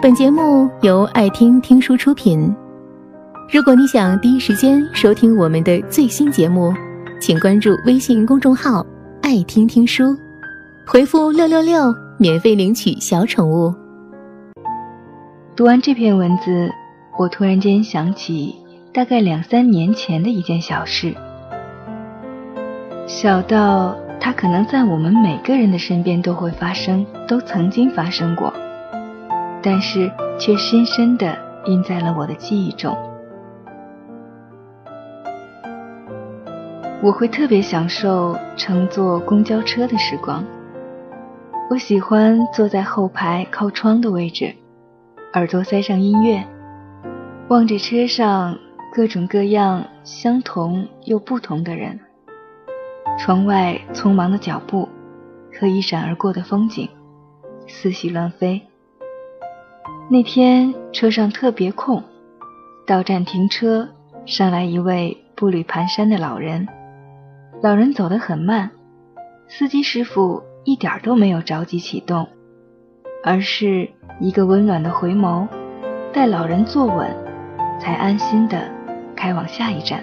本节目由爱听听书出品。如果你想第一时间收听我们的最新节目，请关注微信公众号“爱听听书”，回复“六六六”免费领取小宠物。读完这篇文字，我突然间想起大概两三年前的一件小事，小到它可能在我们每个人的身边都会发生，都曾经发生过。但是却深深地印在了我的记忆中。我会特别享受乘坐公交车的时光。我喜欢坐在后排靠窗的位置，耳朵塞上音乐，望着车上各种各样、相同又不同的人，窗外匆忙的脚步和一闪而过的风景，思绪乱飞。那天车上特别空，到站停车，上来一位步履蹒跚的老人。老人走得很慢，司机师傅一点都没有着急启动，而是一个温暖的回眸，待老人坐稳，才安心的开往下一站。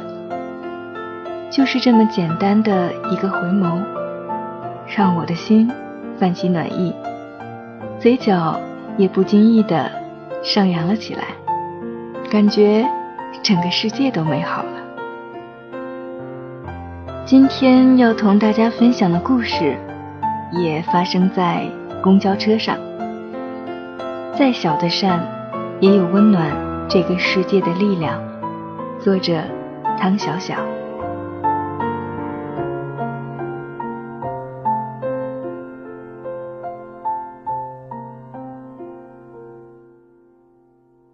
就是这么简单的一个回眸，让我的心泛起暖意，嘴角。也不经意的上扬了起来，感觉整个世界都美好了。今天要同大家分享的故事，也发生在公交车上。再小的善，也有温暖这个世界的力量。作者：汤小小。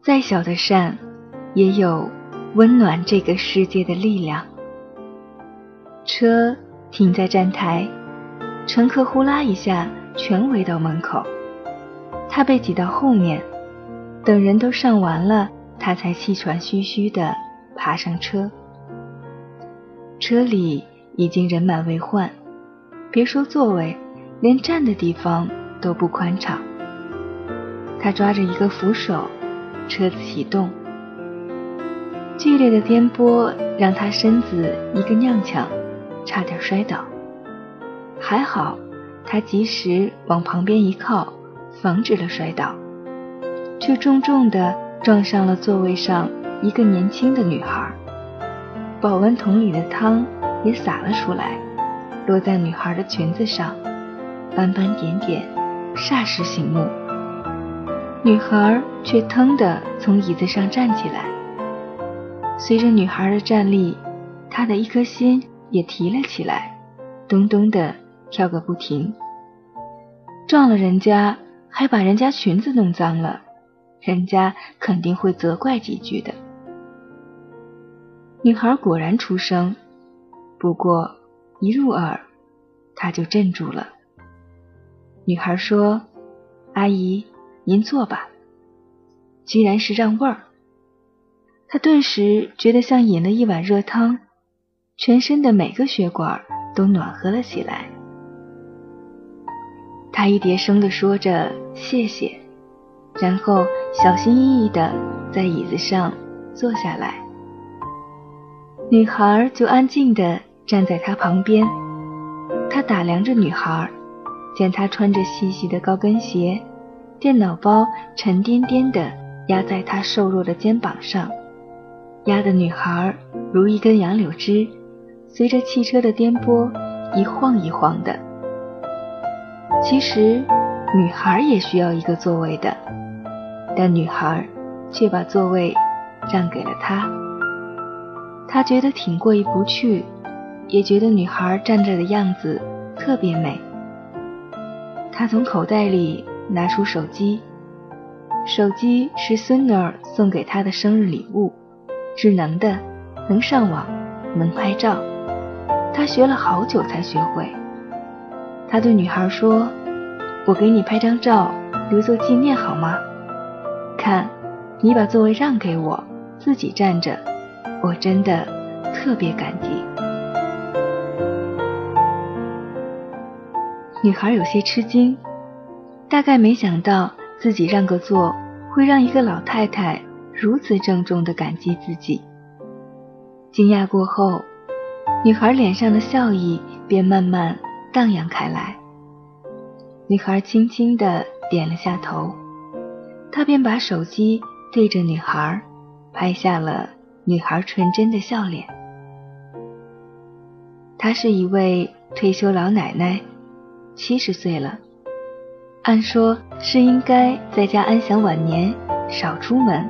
再小的善，也有温暖这个世界的力量。车停在站台，乘客呼啦一下全围到门口，他被挤到后面，等人都上完了，他才气喘吁吁地爬上车。车里已经人满为患，别说座位，连站的地方都不宽敞。他抓着一个扶手。车子启动，剧烈的颠簸让他身子一个踉跄，差点摔倒。还好，他及时往旁边一靠，防止了摔倒，却重重地撞上了座位上一个年轻的女孩。保温桶里的汤也洒了出来，落在女孩的裙子上，斑斑点点，煞是醒目。女孩却腾地从椅子上站起来，随着女孩的站立，他的一颗心也提了起来，咚咚地跳个不停。撞了人家，还把人家裙子弄脏了，人家肯定会责怪几句的。女孩果然出声，不过一入耳，她就镇住了。女孩说：“阿姨。”您坐吧。居然是让位儿，他顿时觉得像饮了一碗热汤，全身的每个血管都暖和了起来。他一叠声的说着谢谢，然后小心翼翼的在椅子上坐下来。女孩就安静的站在他旁边，他打量着女孩，见她穿着细细的高跟鞋。电脑包沉甸甸的压在他瘦弱的肩膀上，压的女孩如一根杨柳枝，随着汽车的颠簸一晃一晃的。其实，女孩也需要一个座位的，但女孩却把座位让给了他。他觉得挺过意不去，也觉得女孩站着的样子特别美。他从口袋里。拿出手机，手机是孙女儿送给他的生日礼物，智能的，能上网，能拍照。他学了好久才学会。他对女孩说：“我给你拍张照，留作纪念好吗？看，你把座位让给我，自己站着，我真的特别感激。”女孩有些吃惊。大概没想到自己让个座会让一个老太太如此郑重地感激自己。惊讶过后，女孩脸上的笑意便慢慢荡漾开来。女孩轻轻地点了下头，他便把手机对着女孩，拍下了女孩纯真的笑脸。她是一位退休老奶奶，七十岁了。按说是应该在家安享晚年，少出门，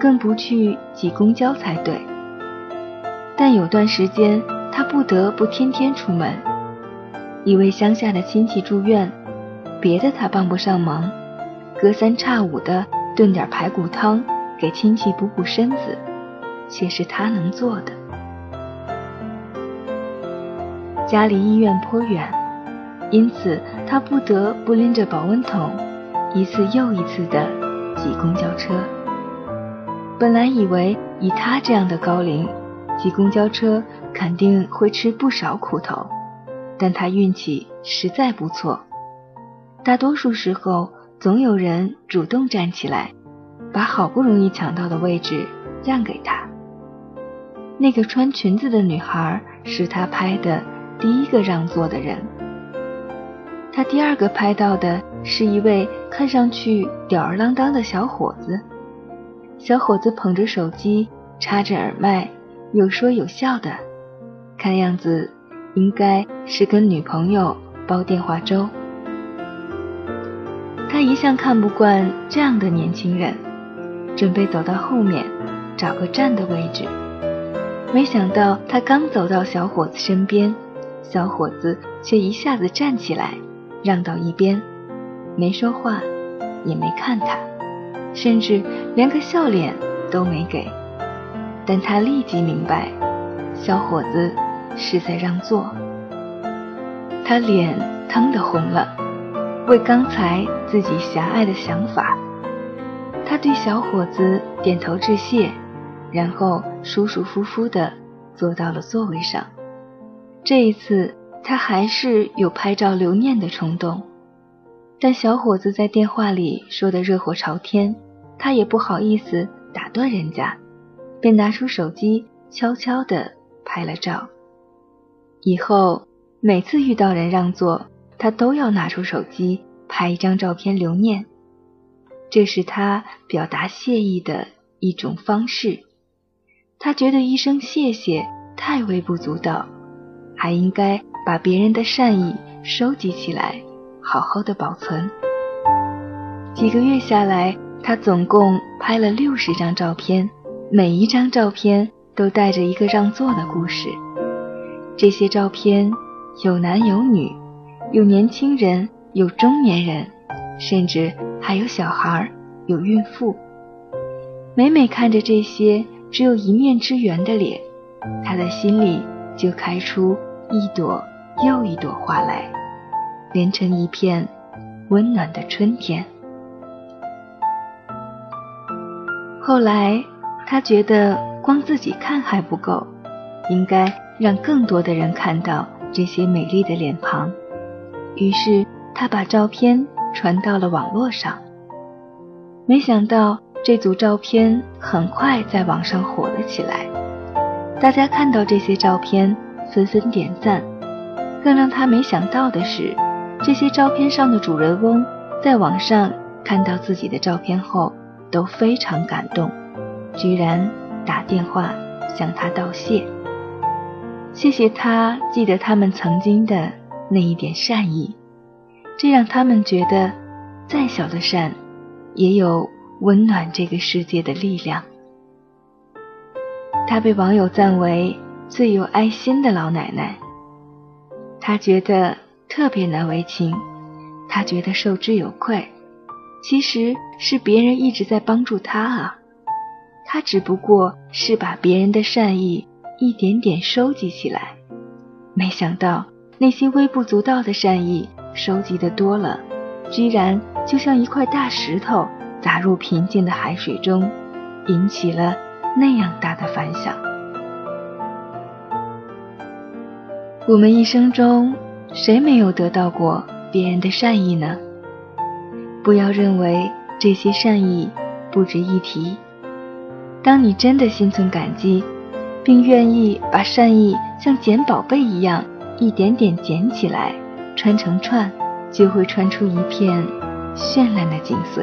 更不去挤公交才对。但有段时间，他不得不天天出门。一位乡下的亲戚住院，别的他帮不上忙，隔三差五的炖点排骨汤给亲戚补补身子，却是他能做的。家离医院颇远。因此，他不得不拎着保温桶，一次又一次地挤公交车。本来以为以他这样的高龄，挤公交车肯定会吃不少苦头，但他运气实在不错。大多数时候，总有人主动站起来，把好不容易抢到的位置让给他。那个穿裙子的女孩是他拍的第一个让座的人。他第二个拍到的是一位看上去吊儿郎当的小伙子。小伙子捧着手机，插着耳麦，有说有笑的，看样子应该是跟女朋友煲电话粥。他一向看不惯这样的年轻人，准备走到后面找个站的位置，没想到他刚走到小伙子身边，小伙子却一下子站起来。让到一边，没说话，也没看他，甚至连个笑脸都没给。但他立即明白，小伙子是在让座。他脸腾的红了，为刚才自己狭隘的想法。他对小伙子点头致谢，然后舒舒服服地坐到了座位上。这一次。他还是有拍照留念的冲动，但小伙子在电话里说的热火朝天，他也不好意思打断人家，便拿出手机悄悄地拍了照。以后每次遇到人让座，他都要拿出手机拍一张照片留念，这是他表达谢意的一种方式。他觉得一声谢谢太微不足道，还应该。把别人的善意收集起来，好好的保存。几个月下来，他总共拍了六十张照片，每一张照片都带着一个让座的故事。这些照片有男有女，有年轻人，有中年人，甚至还有小孩，有孕妇。每每看着这些只有一面之缘的脸，他的心里就开出一朵。又一朵花来，连成一片温暖的春天。后来，他觉得光自己看还不够，应该让更多的人看到这些美丽的脸庞。于是，他把照片传到了网络上。没想到，这组照片很快在网上火了起来。大家看到这些照片，纷纷点赞。更让他没想到的是，这些照片上的主人翁在网上看到自己的照片后都非常感动，居然打电话向他道谢，谢谢他记得他们曾经的那一点善意，这让他们觉得再小的善也有温暖这个世界的力量。他被网友赞为最有爱心的老奶奶。他觉得特别难为情，他觉得受之有愧。其实是别人一直在帮助他啊，他只不过是把别人的善意一点点收集起来。没想到那些微不足道的善意收集的多了，居然就像一块大石头砸入平静的海水中，引起了那样大的反响。我们一生中，谁没有得到过别人的善意呢？不要认为这些善意不值一提。当你真的心存感激，并愿意把善意像捡宝贝一样一点点捡起来，穿成串，就会穿出一片绚烂的景色。